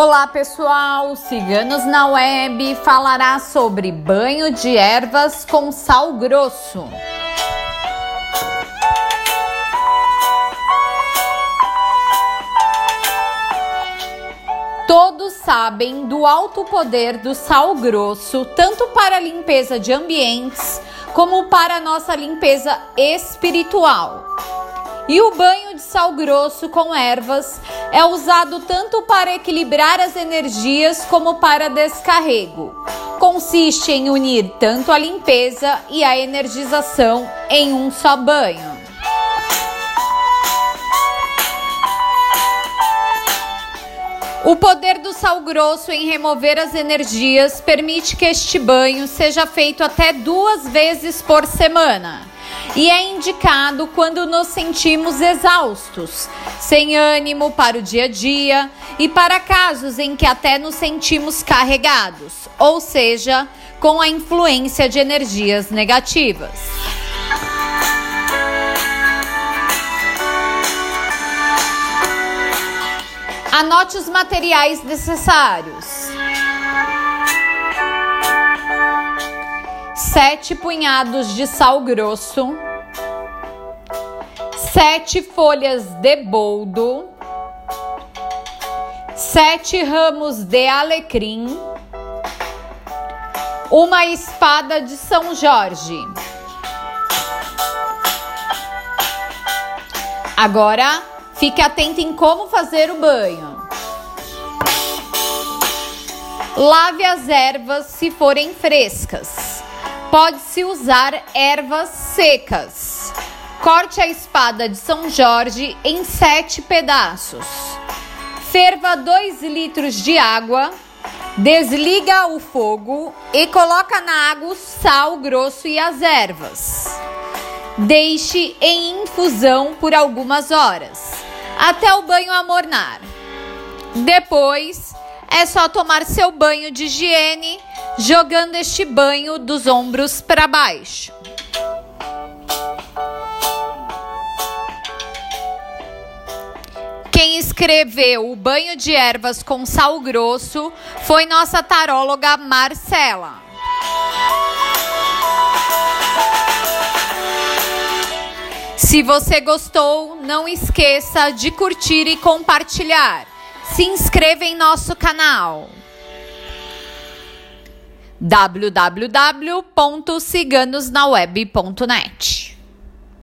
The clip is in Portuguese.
Olá pessoal, Ciganos na Web falará sobre banho de ervas com sal grosso. Todos sabem do alto poder do sal grosso, tanto para a limpeza de ambientes como para a nossa limpeza espiritual. E o banho de sal grosso com ervas é usado tanto para equilibrar as energias como para descarrego. Consiste em unir tanto a limpeza e a energização em um só banho. O poder do sal grosso em remover as energias permite que este banho seja feito até duas vezes por semana e é indicado quando nos sentimos exaustos, sem ânimo para o dia a dia e para casos em que até nos sentimos carregados, ou seja, com a influência de energias negativas. Anote os materiais necessários. sete punhados de sal grosso, sete folhas de boldo, sete ramos de alecrim, uma espada de São Jorge. Agora, fique atento em como fazer o banho. Lave as ervas se forem frescas. Pode-se usar ervas secas. Corte a espada de São Jorge em sete pedaços. Ferva 2 litros de água. Desliga o fogo e coloca na água o sal grosso e as ervas. Deixe em infusão por algumas horas, até o banho amornar. Depois, é só tomar seu banho de higiene jogando este banho dos ombros para baixo. Quem escreveu o banho de ervas com sal grosso foi nossa taróloga Marcela. Se você gostou, não esqueça de curtir e compartilhar. Se inscreva em nosso canal www.ciganosnaweb.net.